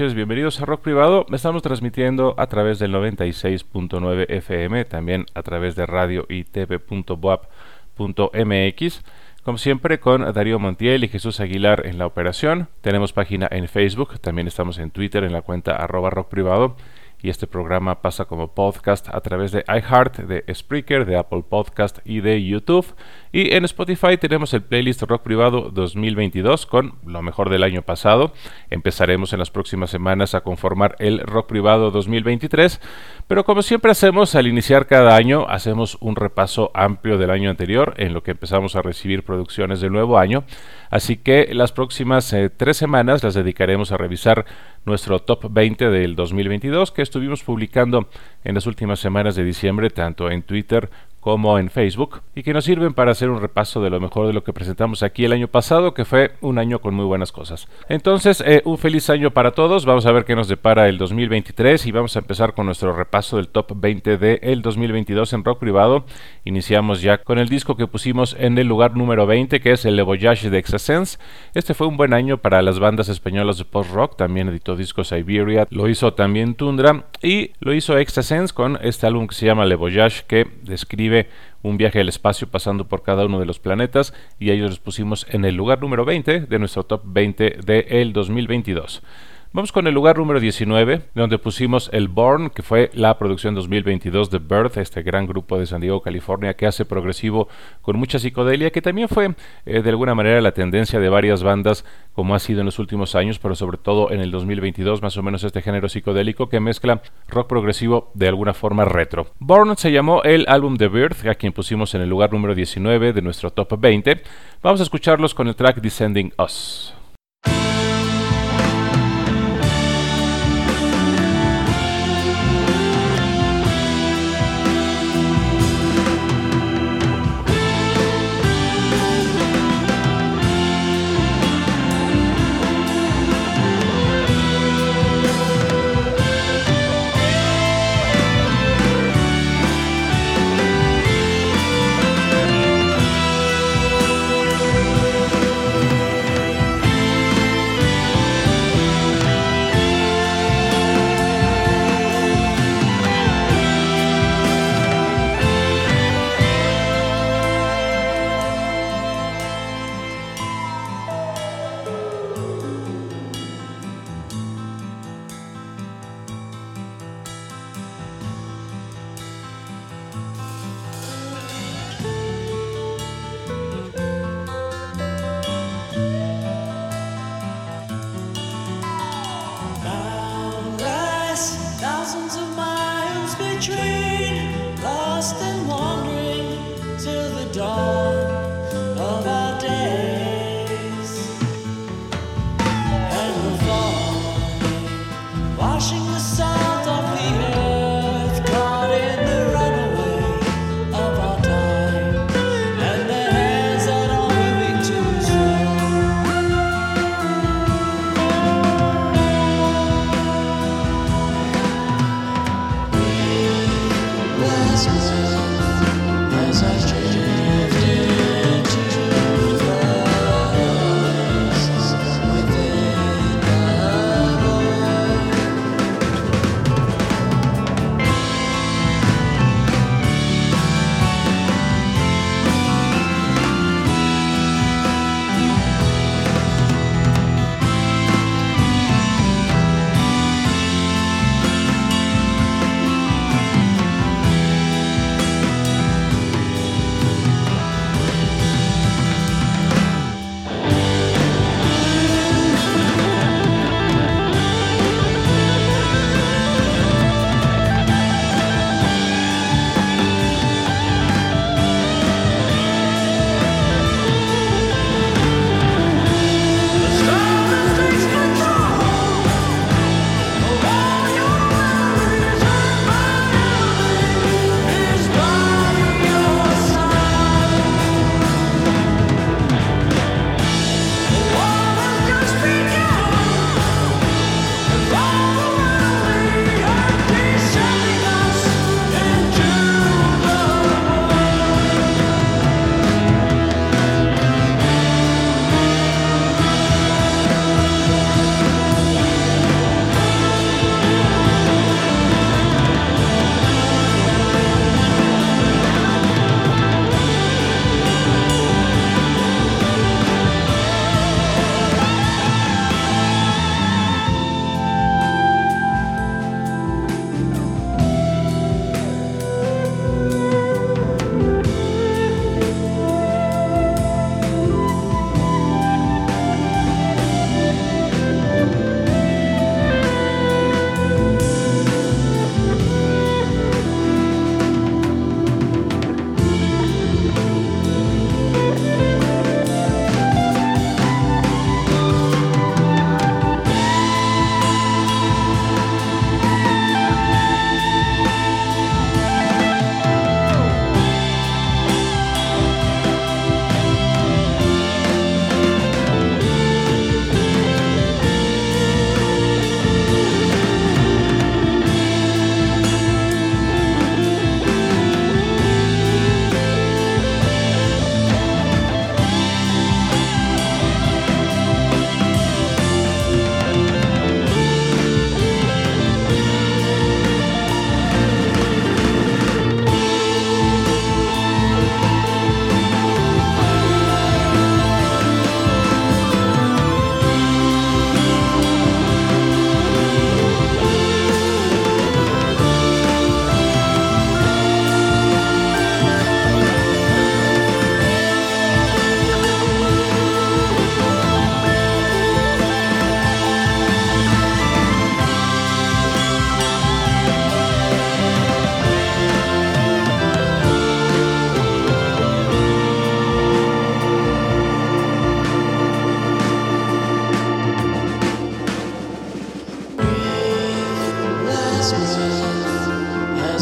Bienvenidos a Rock Privado. Estamos transmitiendo a través del 96.9 FM, también a través de radio y tv.boap.mx. Como siempre, con Darío Montiel y Jesús Aguilar en la operación. Tenemos página en Facebook, también estamos en Twitter en la cuenta arroba rock privado y este programa pasa como podcast a través de iHeart, de Spreaker, de Apple Podcast y de YouTube. Y en Spotify tenemos el playlist Rock Privado 2022 con lo mejor del año pasado. Empezaremos en las próximas semanas a conformar el Rock Privado 2023, pero como siempre hacemos al iniciar cada año, hacemos un repaso amplio del año anterior en lo que empezamos a recibir producciones del nuevo año. Así que las próximas eh, tres semanas las dedicaremos a revisar nuestro top 20 del 2022 que estuvimos publicando en las últimas semanas de diciembre, tanto en Twitter como en Facebook y que nos sirven para hacer un repaso de lo mejor de lo que presentamos aquí el año pasado, que fue un año con muy buenas cosas. Entonces, eh, un feliz año para todos. Vamos a ver qué nos depara el 2023 y vamos a empezar con nuestro repaso del top 20 del el 2022 en rock privado. Iniciamos ya con el disco que pusimos en el lugar número 20, que es el Le Voyage de Exasense. Este fue un buen año para las bandas españolas de post-rock. También editó discos Siberia, lo hizo también Tundra y lo hizo Exasense con este álbum que se llama Le Voyage, que describe un viaje al espacio pasando por cada uno de los planetas y ellos los pusimos en el lugar número 20 de nuestro top 20 del el 2022. Vamos con el lugar número 19, donde pusimos el Born, que fue la producción 2022 de Birth, este gran grupo de San Diego, California, que hace progresivo con mucha psicodelia, que también fue eh, de alguna manera la tendencia de varias bandas, como ha sido en los últimos años, pero sobre todo en el 2022, más o menos este género psicodélico que mezcla rock progresivo de alguna forma retro. Born se llamó el álbum de Birth, a quien pusimos en el lugar número 19 de nuestro top 20. Vamos a escucharlos con el track Descending Us.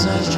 such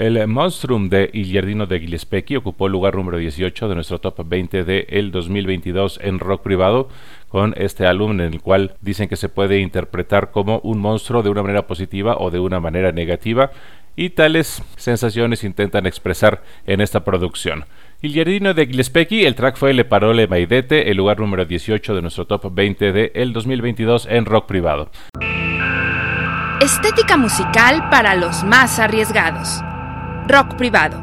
El Monstrum de Il Giardino de Gillespecchi ocupó el lugar número 18 de nuestro top 20 de el 2022 en rock privado con este álbum en el cual dicen que se puede interpretar como un monstruo de una manera positiva o de una manera negativa y tales sensaciones intentan expresar en esta producción. Il Giardino de Gillespecchi, el track fue Le Parole Maidete, el lugar número 18 de nuestro top 20 de el 2022 en rock privado. Estética musical para los más arriesgados rock privado.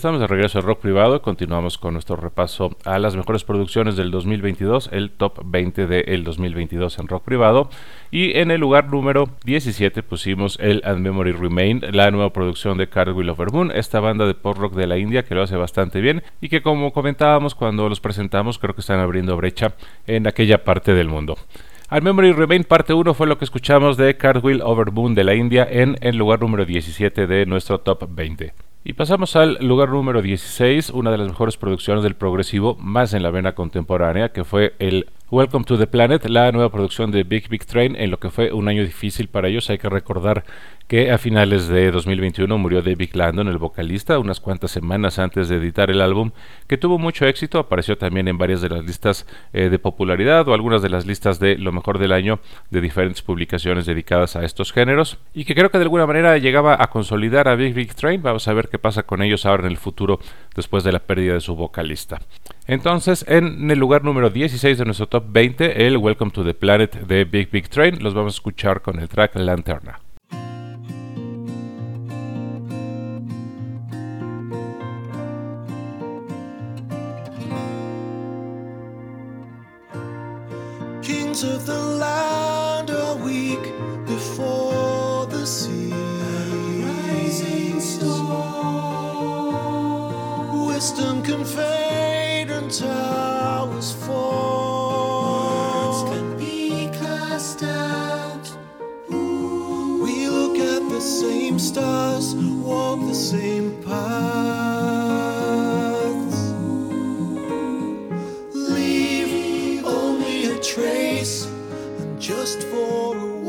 Estamos de regreso al rock privado, continuamos con nuestro repaso a las mejores producciones del 2022, el top 20 del 2022 en rock privado. Y en el lugar número 17 pusimos el And Memory Remain, la nueva producción de Cartwheel Over Moon, esta banda de pop rock de la India que lo hace bastante bien y que como comentábamos cuando los presentamos creo que están abriendo brecha en aquella parte del mundo. Al Memory Remain parte 1 fue lo que escuchamos de Cartwheel Over Moon de la India en el lugar número 17 de nuestro top 20. Y pasamos al lugar número 16, una de las mejores producciones del progresivo más en la vena contemporánea, que fue el Welcome to the Planet, la nueva producción de Big Big Train, en lo que fue un año difícil para ellos. Hay que recordar que a finales de 2021 murió David Landon, el vocalista, unas cuantas semanas antes de editar el álbum, que tuvo mucho éxito, apareció también en varias de las listas eh, de popularidad o algunas de las listas de lo mejor del año de diferentes publicaciones dedicadas a estos géneros, y que creo que de alguna manera llegaba a consolidar a Big Big Train. Vamos a ver qué pasa con ellos ahora en el futuro después de la pérdida de su vocalista. Entonces, en el lugar número 16 de nuestro top 20, el Welcome to the Planet de Big Big Train, los vamos a escuchar con el track Lanterna. Kings of the land are weak before the sea. Rising storm. Wisdom and towers fall. Words can be cast out. We look at the same stars, walk the same paths. Leave only a trace, and just for a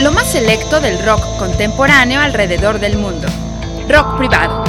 lo más selecto del rock contemporáneo alrededor del mundo. Rock privado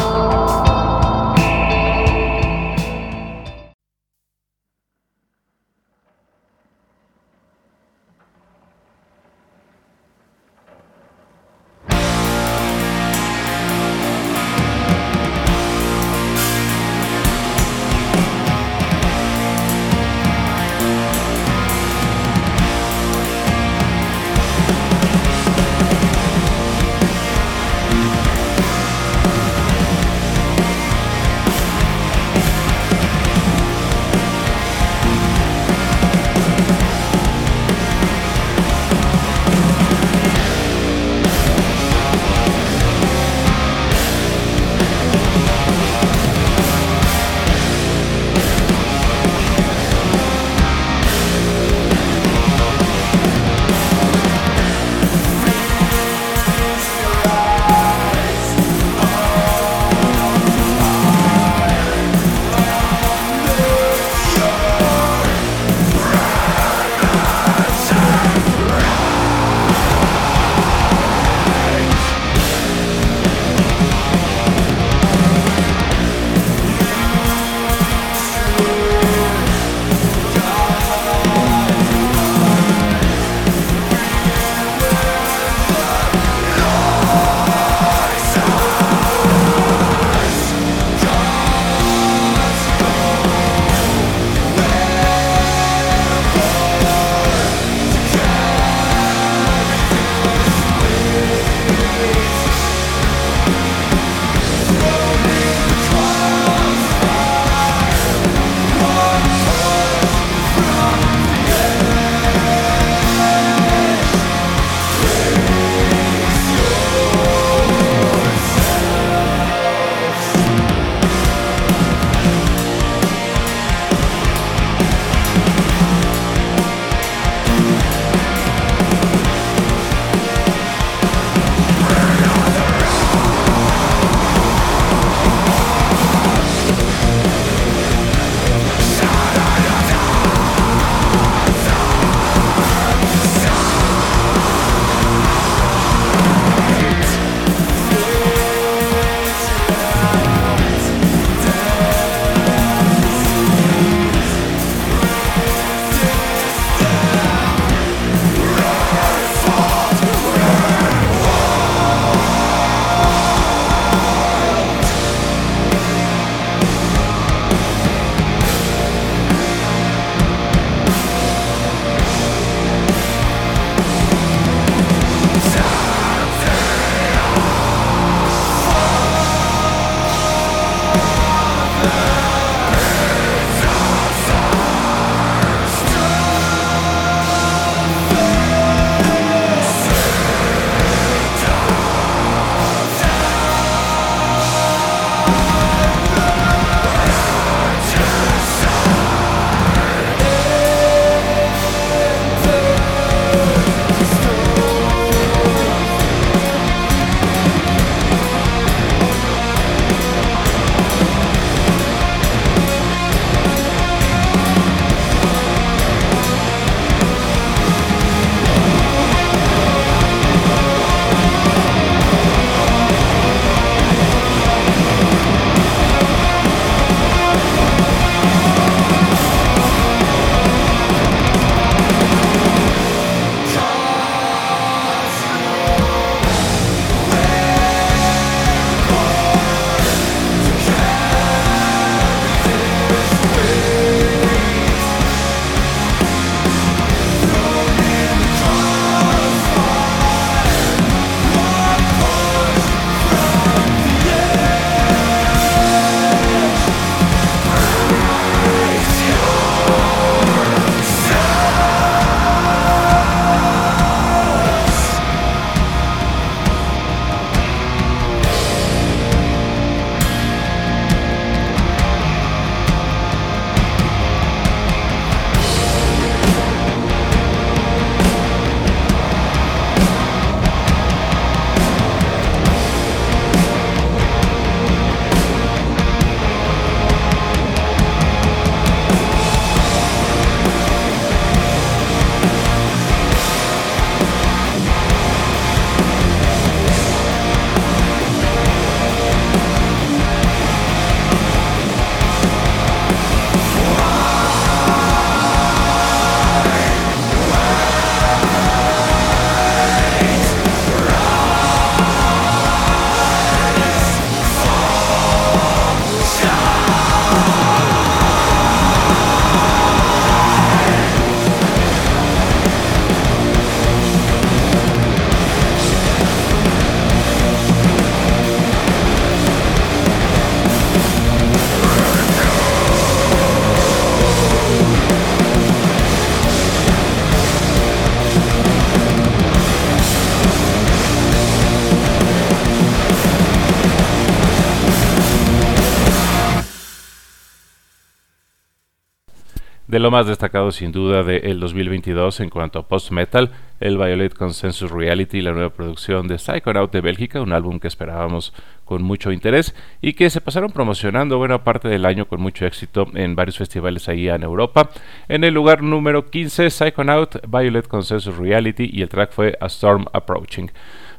De lo más destacado sin duda del 2022 en cuanto a post-metal, el Violet Consensus Reality, la nueva producción de Psychonaut de Bélgica, un álbum que esperábamos con mucho interés y que se pasaron promocionando buena parte del año con mucho éxito en varios festivales ahí en Europa. En el lugar número 15, Psychonaut, Violet Consensus Reality y el track fue A Storm Approaching.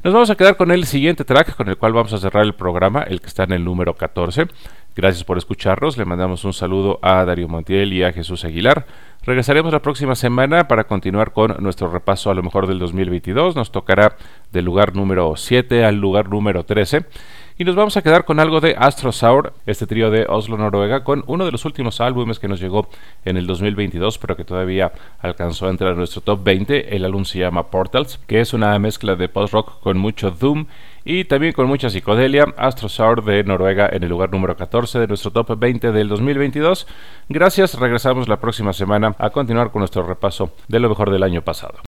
Nos vamos a quedar con el siguiente track con el cual vamos a cerrar el programa, el que está en el número 14. Gracias por escucharnos, le mandamos un saludo a Darío Montiel y a Jesús Aguilar. Regresaremos la próxima semana para continuar con nuestro repaso a lo mejor del 2022. Nos tocará del lugar número 7 al lugar número 13. Y nos vamos a quedar con algo de Astro Sour, este trío de Oslo, Noruega, con uno de los últimos álbumes que nos llegó en el 2022, pero que todavía alcanzó a entrar a nuestro top 20. El álbum se llama Portals, que es una mezcla de post-rock con mucho doom y también con mucha psicodelia. Astro Sour de Noruega en el lugar número 14 de nuestro top 20 del 2022. Gracias, regresamos la próxima semana a continuar con nuestro repaso de lo mejor del año pasado.